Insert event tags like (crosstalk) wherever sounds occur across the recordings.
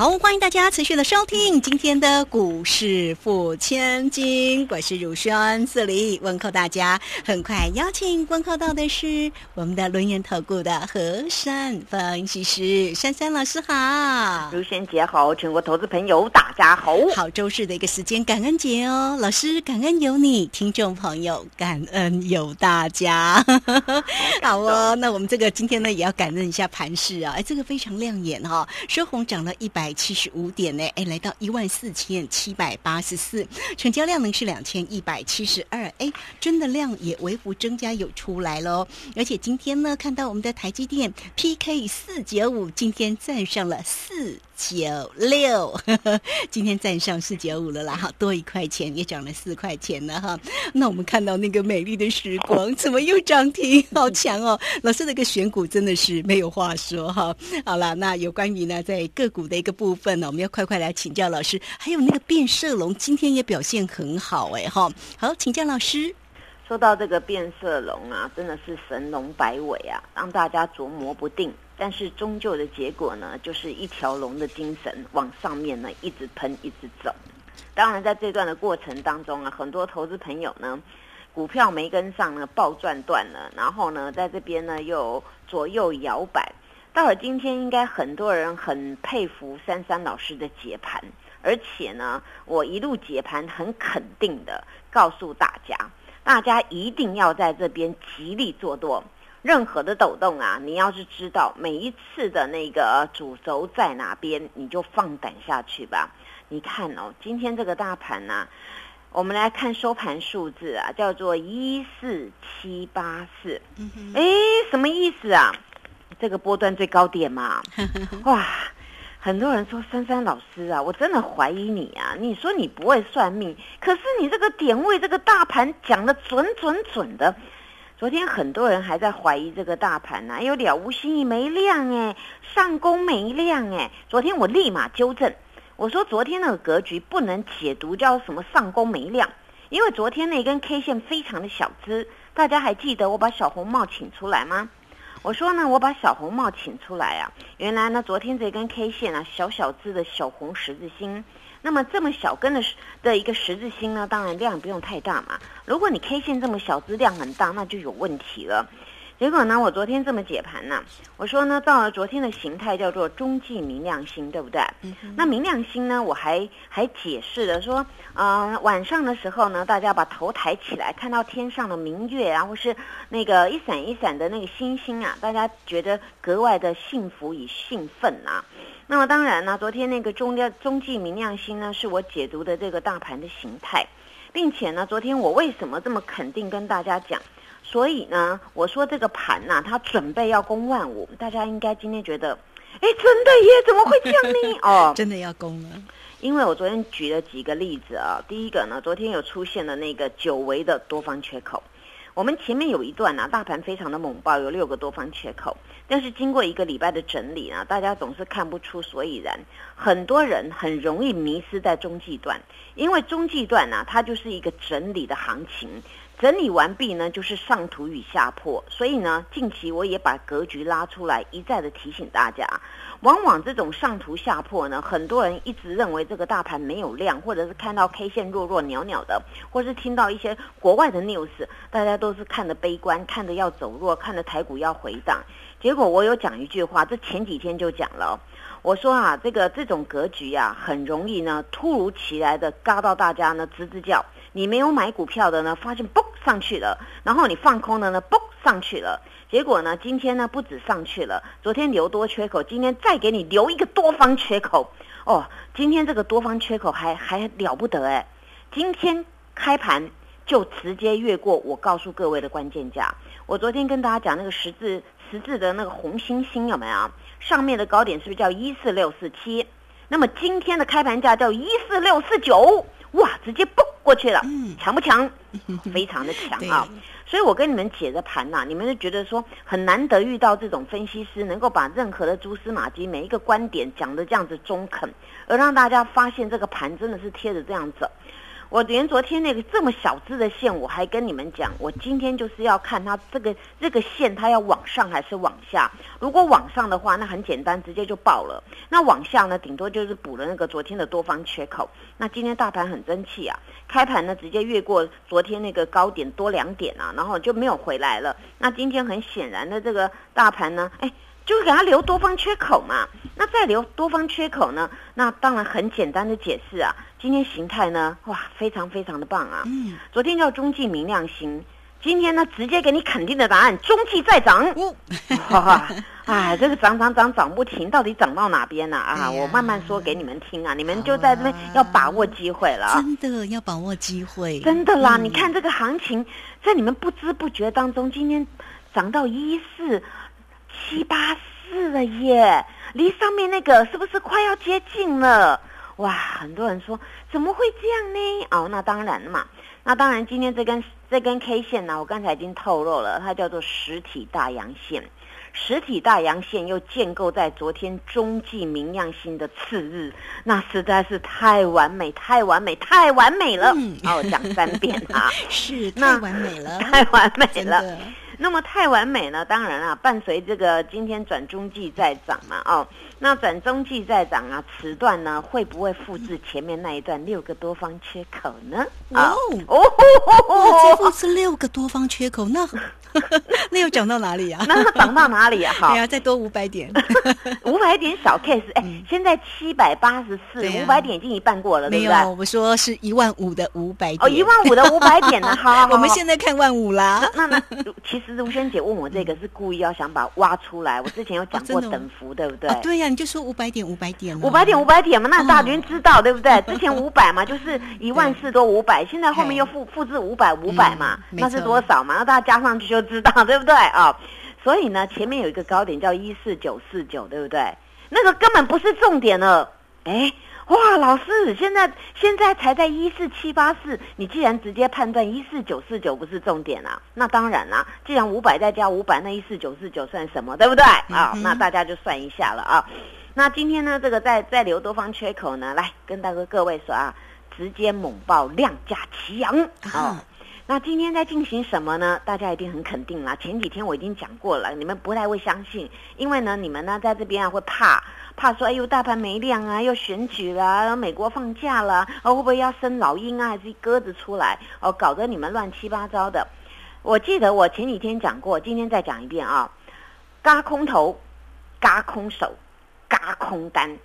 好，欢迎大家持续的收听今天的股市付千金，我是乳轩这里问候大家。很快邀请问候到的是我们的轮研投顾的何山分析师珊珊老师好，如轩姐好，全国投资朋友大家好。好，周四的一个时间，感恩节哦，老师感恩有你，听众朋友感恩有大家。好哦，那我们这个今天呢也要感恩一下盘市啊，哎，这个非常亮眼哈、收红涨了一百七十五点呢，哎，来到一万四千七百八十四，成交量呢是两千一百七十二，哎，真的量也微幅增加有出来喽，而且今天呢看到我们的台积电 PK 四九五，今天站上了四。九六，(laughs) 今天站上四九五了啦，哈，多一块钱也涨了四块钱了哈。那我们看到那个美丽的时光，怎么又涨停？好强哦！老师那个选股真的是没有话说哈。好了，那有关于呢在个股的一个部分呢，我们要快快来请教老师。还有那个变色龙今天也表现很好哎哈。好，请教老师。说到这个变色龙啊，真的是神龙摆尾啊，让大家琢磨不定。但是终究的结果呢，就是一条龙的精神往上面呢一直喷，一直走。当然，在这段的过程当中啊，很多投资朋友呢，股票没跟上呢，暴赚断了，然后呢，在这边呢又左右摇摆。到了今天，应该很多人很佩服珊珊老师的解盘，而且呢，我一路解盘很肯定的告诉大家。大家一定要在这边极力做多，任何的抖动啊，你要是知道每一次的那个主轴在哪边，你就放胆下去吧。你看哦，今天这个大盘呢、我们来看收盘数字啊，叫做一四七八四。哎，什么意思啊？这个波段最高点嘛，(laughs) 哇！很多人说珊珊老师啊，我真的怀疑你啊！你说你不会算命，可是你这个点位、这个大盘讲的准准准的。昨天很多人还在怀疑这个大盘呢、啊，有了无新意没量哎，上攻没量哎。昨天我立马纠正，我说昨天那个格局不能解读叫什么上攻没量，因为昨天那根 K 线非常的小资，大家还记得我把小红帽请出来吗？我说呢，我把小红帽请出来啊。原来呢，昨天这根 K 线啊，小小只的小红十字星。那么这么小根的的一个十字星呢，当然量不用太大嘛。如果你 K 线这么小只，量很大，那就有问题了。结果呢，我昨天这么解盘呢，我说呢，到了昨天的形态叫做中继明亮星，对不对？嗯、那明亮星呢，我还还解释了说，呃，晚上的时候呢，大家把头抬起来，看到天上的明月啊，或是那个一闪一闪的那个星星啊，大家觉得格外的幸福与兴奋啊。那么当然呢，昨天那个中亮中继明亮星呢，是我解读的这个大盘的形态，并且呢，昨天我为什么这么肯定跟大家讲？所以呢，我说这个盘呐、啊，它准备要攻万五，大家应该今天觉得，哎，真的耶？怎么会这样呢？(laughs) 哦，真的要攻了。因为我昨天举了几个例子啊，第一个呢，昨天有出现了那个久违的多方缺口。我们前面有一段呢、啊，大盘非常的猛爆，有六个多方缺口，但是经过一个礼拜的整理呢，大家总是看不出所以然，很多人很容易迷失在中继段，因为中继段呢、它就是一个整理的行情。整理完毕呢，就是上图与下破，所以呢，近期我也把格局拉出来，一再的提醒大家，往往这种上图下破呢，很多人一直认为这个大盘没有量，或者是看到 K 线弱弱袅袅的，或是听到一些国外的 news，大家都是看的悲观，看的要走弱，看的台股要回档。结果我有讲一句话，这前几天就讲了，我说啊，这个这种格局啊，很容易呢，突如其来的嘎到大家呢吱吱叫。你没有买股票的呢，发现嘣上去了，然后你放空的呢，嘣上去了。结果呢，今天呢不止上去了，昨天留多缺口，今天再给你留一个多方缺口。哦，今天这个多方缺口还还了不得哎！今天开盘就直接越过我告诉各位的关键价。我昨天跟大家讲那个十字十字的那个红星星有没有？上面的高点是不是叫一四六四七？那么今天的开盘价叫一四六四九。哇，直接蹦过去了，嗯强不强？(laughs) 非常的强啊！所以我跟你们解的盘呐、你们就觉得说很难得遇到这种分析师能够把任何的蛛丝马迹每一个观点讲的这样子中肯，而让大家发现这个盘真的是贴着这样走。我连昨天那个这么小只的线，我还跟你们讲，我今天就是要看它这个这个线，它要往上还是往下。如果往上的话，那很简单，直接就爆了。那往下呢，顶多就是补了那个昨天的多方缺口。那今天大盘很争气啊，开盘呢直接越过昨天那个高点多两点啊，然后就没有回来了。那今天很显然的这个大盘呢，哎。就是给它留多方缺口嘛，那再留多方缺口呢？那当然很简单的解释啊，今天形态呢，哇，非常非常的棒啊！嗯，昨天叫中继明亮星，今天呢直接给你肯定的答案，中继再涨。哎，(laughs) 这个涨涨涨涨不停，到底涨到哪边呢、啊？哎我慢慢说给你们听啊，你们就在这边要把握机会了啊！真的要把握机会，真的啦，嗯你看这个行情，在你们不知不觉当中，今天涨到一四七八四了耶，离上面那个是不是快要接近了？哇，很多人说怎么会这样呢？哦，那当然嘛。那当然，今天这根这根 K 线呢，我刚才已经透露了，它叫做实体大阳线。实体大阳线又建构在昨天中继明亮星的次日，那实在是太完美、太完美、太完美了。嗯哦，讲三遍啊，(laughs) 是那太完美了，(laughs) 太完美了。那么太完美呢？当然啊，伴随这个今天转中继在涨嘛，哦，那转中继在涨啊，此段呢会不会复制前面那一段六个多方缺口呢？哦哦哦哇，这副是六个多方缺口，那 (laughs) 那又涨到哪里啊？那涨到哪里啊？好。哎，呀，再多五百点，(laughs) 五百点小 case，哎、现在七百八十四，五百点已经一半过了，对没不对？有，我说是一万五的五百点，哦，一万五的五百点呢，(laughs) 好好好我们现在看万五啦，那那其实如萱姐问我这个是故意要想把它挖出来，我之前有讲过等幅，对不对？啊，对呀，你就说五百点，五百点啊，五百点，五百点嘛，那大家知道、对不哦对？之前五百嘛，就是一万四多五百，现在后面又复复制五百五百嘛，那是多少嘛？那大家加上去就知道，对不对啊？所以呢，前面有一个高点叫一四九四九，对不对？那个根本不是重点了，哎。哇，老师，现在现在才在一四七八四，你既然直接判断一四九四九不是重点啊，那当然啦、既然五百再加五百，那一四九四九算什么，对不对啊？那大家就算一下了啊。那今天呢，这个在在留多方缺口呢，来跟大哥各位说啊，直接猛爆量价齐扬哦啊。那今天在进行什么呢？大家一定很肯定啦。前几天我已经讲过了，你们不太会相信，因为呢，你们呢在这边啊会怕，怕说哎呦大盘没量啊，又选举啦，美国放假了，哦会不会要生老鹰啊，还是鸽子出来哦，搞得你们乱七八糟的。我记得我前几天讲过，今天再讲一遍啊，嘎空头，嘎空手，嘎空单，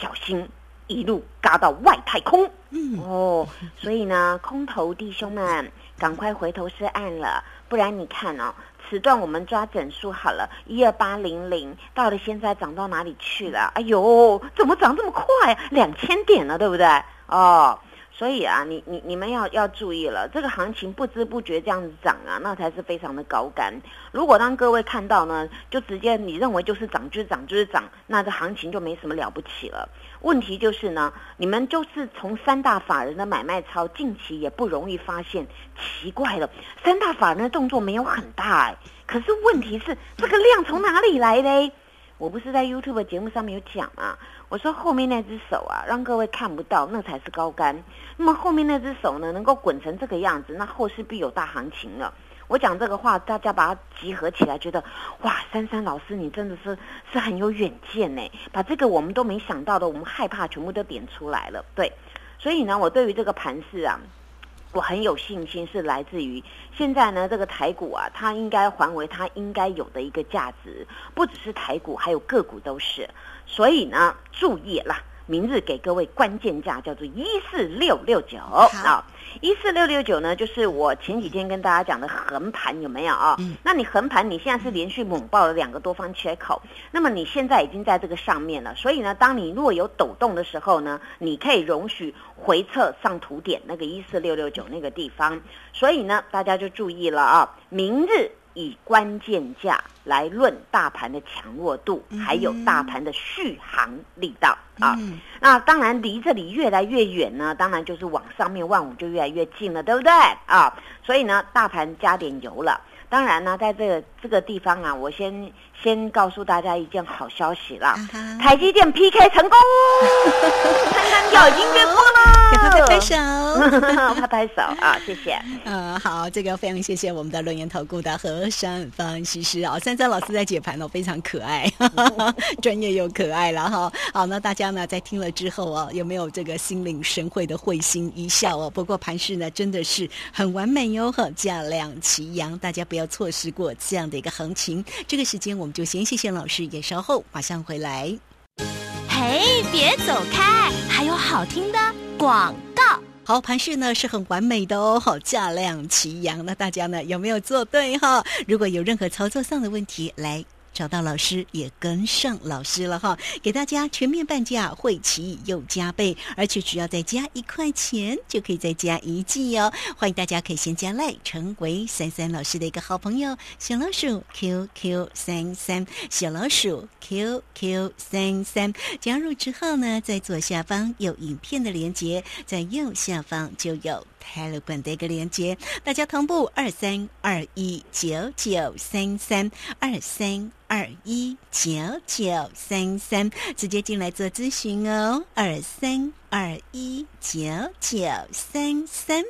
小心一路嘎到外太空。嗯，哦，所以呢，空头弟兄们，赶快回头是岸了，不然你看哦，此段我们抓整数好了，一二八零零，到了现在涨到哪里去了？哎呦，怎么涨这么快？两千点了，对不对？哦。所以啊，你你你们要要注意了，这个行情不知不觉这样子涨啊，那才是非常的高干。如果当各位看到呢，就直接你认为就是涨就是涨就是涨，那这行情就没什么了不起了。问题就是呢，你们就是从三大法人的买卖超，近期也不容易发现。奇怪了，三大法人的动作没有很大哎，可是问题是这个量从哪里来嘞？我不是在 YouTube 节目上面有讲嘛？我说后面那只手啊，让各位看不到，那才是高杆。那么后面那只手呢，能够滚成这个样子，那后市必有大行情了。我讲这个话，大家把它集合起来，觉得哇，珊珊老师你真的是是很有远见呢，把这个我们都没想到的，我们害怕全部都点出来了。对，所以呢，我对于这个盘势啊。我很有信心，是来自于现在呢，这个台股啊，它应该还为它应该有的一个价值，不只是台股，还有个股都是。所以呢，注意啦，明日给各位关键价叫做一四六六九。啊，一四六六九呢，就是我前几天跟大家讲的横盘有没有啊？嗯。那你横盘，你现在是连续猛爆了两个多方缺口，那么你现在已经在这个上面了，所以呢，当你如果有抖动的时候呢，你可以容许回撤上图点那个一四六六九那个地方，所以呢，大家就注意了啊，明日以关键价来论大盘的强弱度，还有大盘的续航力道啊。那当然离这里越来越远呢，当然就是往上面万五就越来越近了，对不对啊？所以呢，大盘加点油了。当然呢，在这个这个地方啊，我先先告诉大家一件好消息啦，台积电 PK 成功，三三票已经越过了，给他 (laughs) 拍拍手，拍拍手啊，谢谢。嗯，好，这个非常谢谢我们的论言投顾的何山分析师啊，三三老师在解盘哦，非常可爱，(laughs) 专业又可爱了哈。好，那大家呢在听了之后啊，有没有这个心领神会的会心一笑哦？不过盘势呢真的是很完美哟，哈价量齐扬，大家不要。错失过这样的一个行情，这个时间我们就先谢谢老师，也稍后马上回来。嘿，别走开，还有好听的广告。好，盘势呢是很完美的哦，好价量齐扬。那大家呢有没有做对哈？如果有任何操作上的问题，来。找到老师也跟上老师了哈，给大家全面半价，会期又加倍，而且只要再加一块钱就可以再加一季哦。欢迎大家可以先加赖，成为三三老师的一个好朋友，小老鼠 QQ 三三，小老鼠 QQ 三三。加入之后呢，在左下方有影片的连接，在右下方就有。Telegram 的一个连接，大家同步二三二一九九三三二三二一九九三三，直接进来做咨询哦，二三二一九九三三。